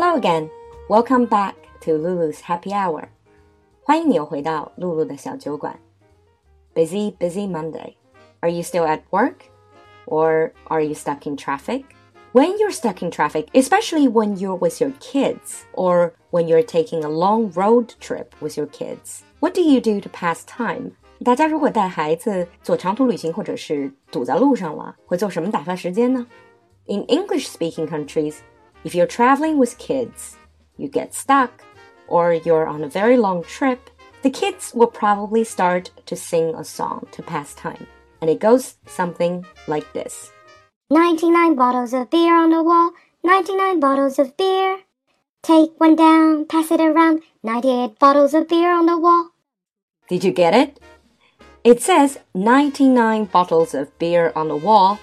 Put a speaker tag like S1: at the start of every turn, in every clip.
S1: Hello again. Welcome back to Lulu's Happy Hour. 欢迎你又回到露露的小酒馆。Busy, busy Monday. Are you still at work? Or are you stuck in traffic? When you're stuck in traffic, especially when you're with your kids or when you're taking a long road trip with your kids, what do you do to pass time? 大家如果带孩子做长途旅行或者是堵在路上了，会做什么打发时间呢？In English-speaking countries, if you're traveling with kids, you get stuck, or you're on a very long trip, the kids will probably start to sing a song to pass time. And it goes something like this
S2: 99 bottles of beer on the wall, 99 bottles of beer. Take one down, pass it around, 98 bottles of beer on the wall.
S1: Did you get it? It says 99 bottles of beer on the wall.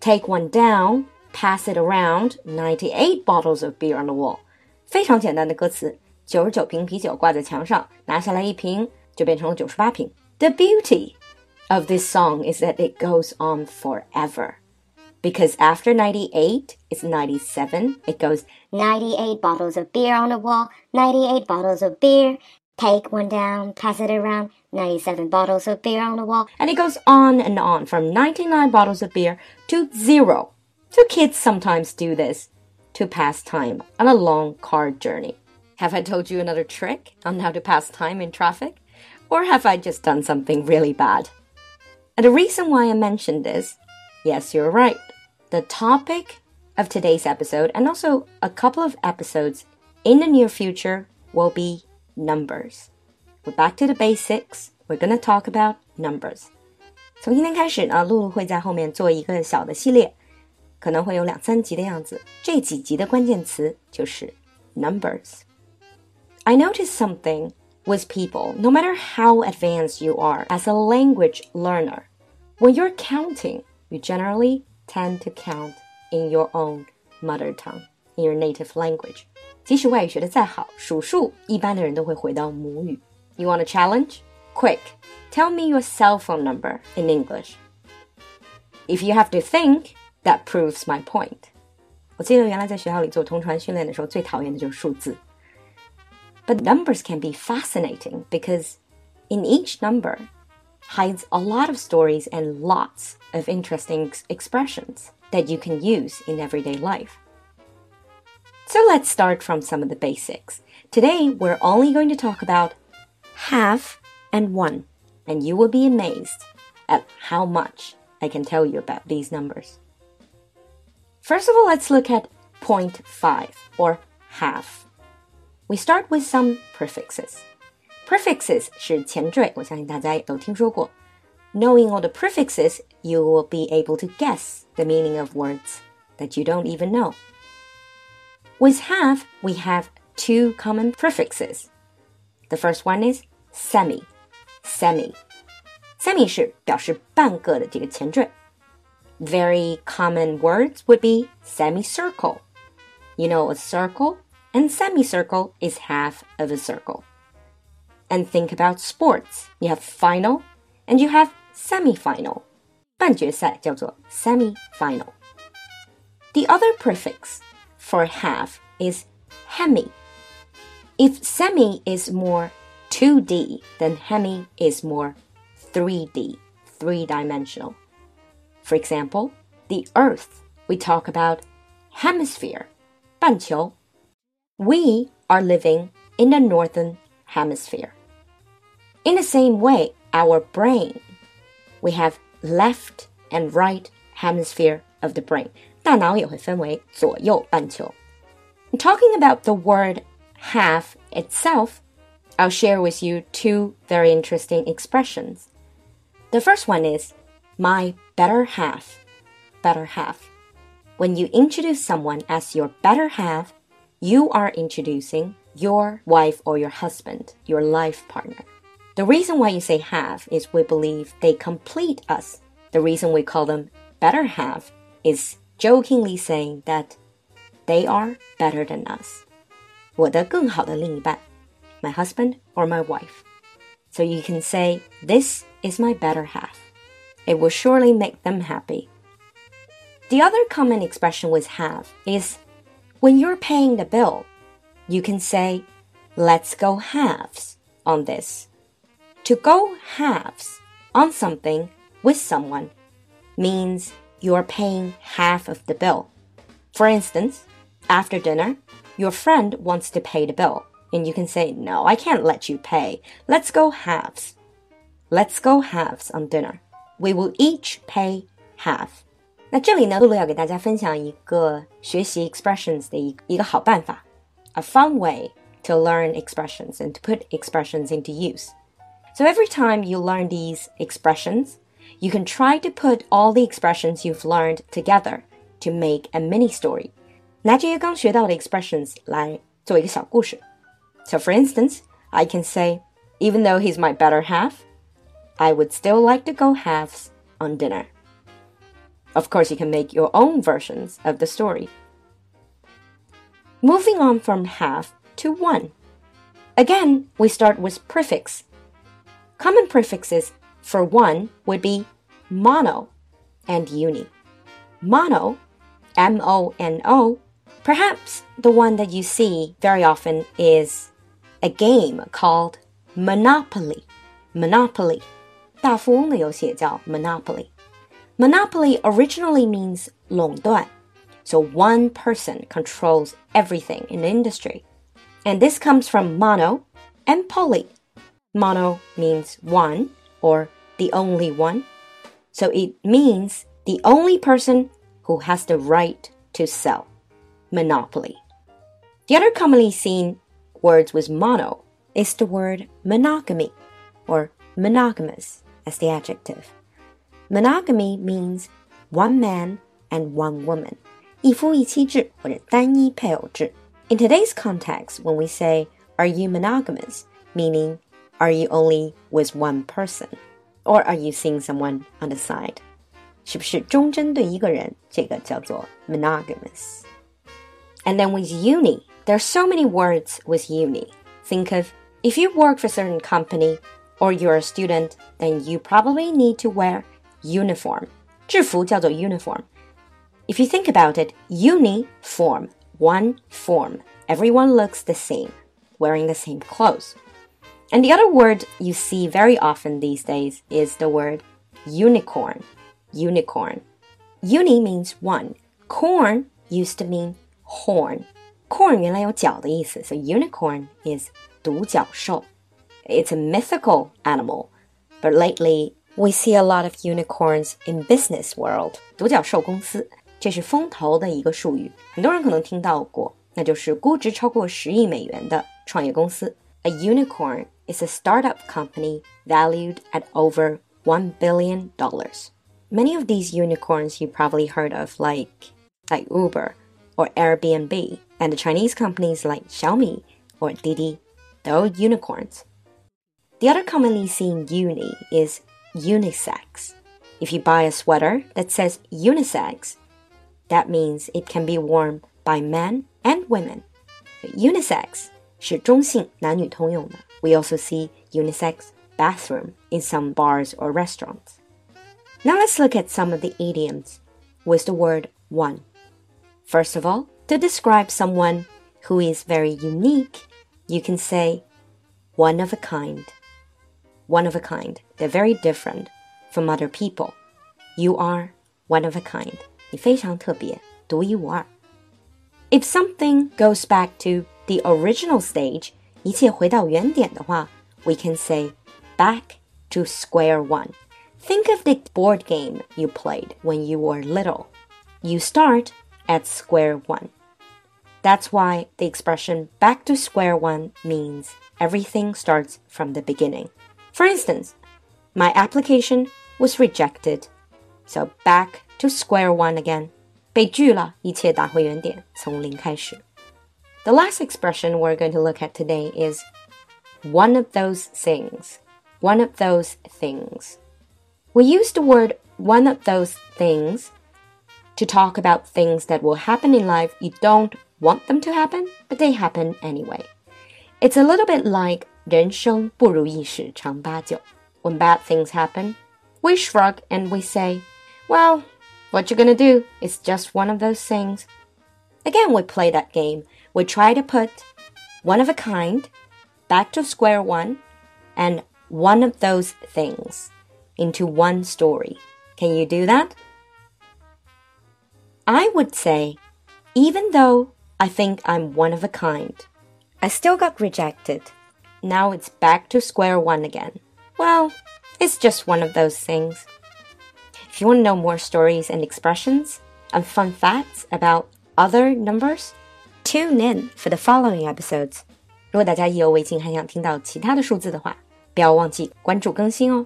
S1: Take one down, pass it around, 98 bottles of beer on the wall. 非常简单的歌词，九十九瓶啤酒挂在墙上，拿下来一瓶就变成了九十八瓶。The beauty of this song is that it goes on forever. Because after 98, it's 97. It goes
S2: 98 bottles of beer on the wall, 98 bottles of beer. Take one down, pass it around, 97 bottles of beer on the wall.
S1: And it goes on and on from 99 bottles of beer to zero. So kids sometimes do this to pass time on a long car journey. Have I told you another trick on how to pass time in traffic? Or have I just done something really bad? And the reason why I mentioned this, yes, you're right. The topic of today's episode and also a couple of episodes in the near future will be numbers. We're back to the basics. We're going to talk about numbers. 从今天开始呢，露露会在后面做一个小的系列， 可能会有两三集的样子。这几集的关键词就是 numbers。I noticed something with people, no matter how advanced you are as a language learner. When you're counting, you generally tend to count in your own mother tongue, in your native language. 即使外语学的再好，数数一般的人都会回到母语。You want a challenge? Quick, tell me your cell phone number in English. If you have to think, that proves my point. 我记得原来在学校里做同传训练的时候，最讨厌的就是数字。But numbers can be fascinating because in each number hides a lot of stories and lots of interesting ex expressions that you can use in everyday life. So let's start from some of the basics. Today, we're only going to talk about half and one, and you will be amazed at how much I can tell you about these numbers. First of all, let's look at 0.5 or half. We start with some prefixes. Prefixes 是前缀，我相信大家也都听说过。Knowing all the prefixes, you will be able to guess the meaning of words that you don't even know. With half, we have two common prefixes. The first one is semi. Semi. Semi 是表示半个的这个前缀。 Very common words would be semicircle. You know, a circle and semicircle is half of a circle. And think about sports. You have final and you have semifinal. 半决赛叫做 semifinal. The other prefix for half is hemi. If semi is more 2D, then hemi is more 3D, three dimensional. For example, the Earth, we talk about hemisphere, 半球. We are living in the northern hemisphere. In the same way, our brain, we have left and right hemisphere of the brain. 大脑也会分为左右半球. Talking about the word half itself, I'll share with you two very interesting expressions. The first one is my better half. Better half. When you introduce someone as your better half, you are introducing your wife or your husband, your life partner. The reason why you say half is we believe they complete us. The reason we call them better half is jokingly saying that they are better than us. 我的更好的另一半, my husband or my wife. So you can say, This is my better half. It will surely make them happy. The other common expression with have is When you're paying the bill, you can say, let's go halves on this. To go halves on something with someone means you're paying half of the bill. For instance, after dinner, your friend wants to pay the bill, and you can say, No, I can't let you pay. Let's go halves. Let's go halves on dinner We will each pay half. 那这里呢，露露要给大家分享一个学习 expressions 的一一个好办法，a fun way to learn expressions and to put expressions into use. So every time you learn these expressions, you can try to put all the expressions you've learned together to make a mini story. 拿这些刚学到的 expressions 来做一个小故事。So for instance, I can say, even though he's my better half, I would still like to go halves on dinner. Of course, you can make your own versions of the story. Moving on from half to one. Again, we start with prefix. Common prefixes for one would be mono and uni. Mono, M O N O, perhaps the one that you see very often is a game called Monopoly. Monopoly. 大富翁的游戏也叫 Monopoly. Monopoly originally means 垄断, so one person controls everything in the industry. And this comes from mono and poly. Mono means one or the only one. So it means the only person who has the right to sell. Monopoly. The other commonly seen words with mono is the word monogamy or monogamous as the adjective. Monogamy means one man and one woman. 一夫一妻制或者单一配偶制. In today's context, when we say, Are you monogamous? meaning, Are you only with one person? Or are you seeing someone on the side? 是不是忠贞对一个人？这个叫做 monogamous. And then with uni, there are so many words with uni. Think of if you work for a certain company or you're a student, then you probably need to wear uniform. 制服叫做 uniform. If you think about it, uni form, one form. Everyone looks the same, wearing the same clothes. And the other word you see very often these days is the word unicorn. Unicorn. Uni means one. Corn used to mean horn. Corn 原来有角的意思, so unicorn is 独角兽. It's a mythical animal, but lately we see a lot of unicorns in business world. 独角兽公司，这是风投的一个术语，很多人可能听到过，那就是估值超过十亿美元的创业公司。A unicorn is a startup company valued at over one billion dollars. Many of these unicorns you probably heard of, like like Uber or Airbnb, and the Chinese companies like Xiaomi or Didi. They're unicorns. The other commonly seen uni is unisex. If you buy a sweater that says unisex, that means it can be worn by men and women. Unisex 是中性，男女通用的。We also see unisex bathroom in some bars or restaurants. Now let's look at some of the idioms with the word one. First of all, to describe someone who is very unique, you can say one of a kind one of a kind. They're very different from other people. You are one of a kind. 你非常特别，独一无二。If something goes back to the original stage, 一切回到原点的话, we can say back to square one. Think of the board game you played when you were little. You start at square one. That's why the expression back to square one means everything starts from the beginning. For instance, my application was rejected, so back to square one again. 被拒了，一切打回原点，从零开始。The last expression we're going to look at today is one of those things. One of those things. We use the word one of those things to talk about things that will happen in life you don't want them to happen, but they happen anyway. It's a little bit like 人生不如意事常八九. When bad things happen, we shrug and we say, well, what you're gonna do is just one of those things. Again, we play that game. We try to put one of a kind, back to square one, and one of those things into one story. Can you do that? I would say, even though I think I'm one of a kind, I still got rejected. Now it's back to square one again. Well, it's just one of those things. If you want to know more stories and expressions and fun facts about other numbers, tune in for the following episodes. 如果大家意犹未尽，还想听到其他的数字的话，不要忘记关注更新哦。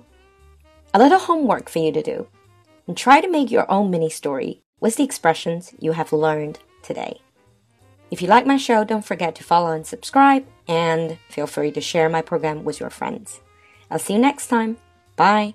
S1: A little homework for you to do, and try to make your own mini story with the expressions you have learned today. If you like my show, don't forget to follow and subscribe, and feel free to share my program with your friends. I'll see you next time. Bye.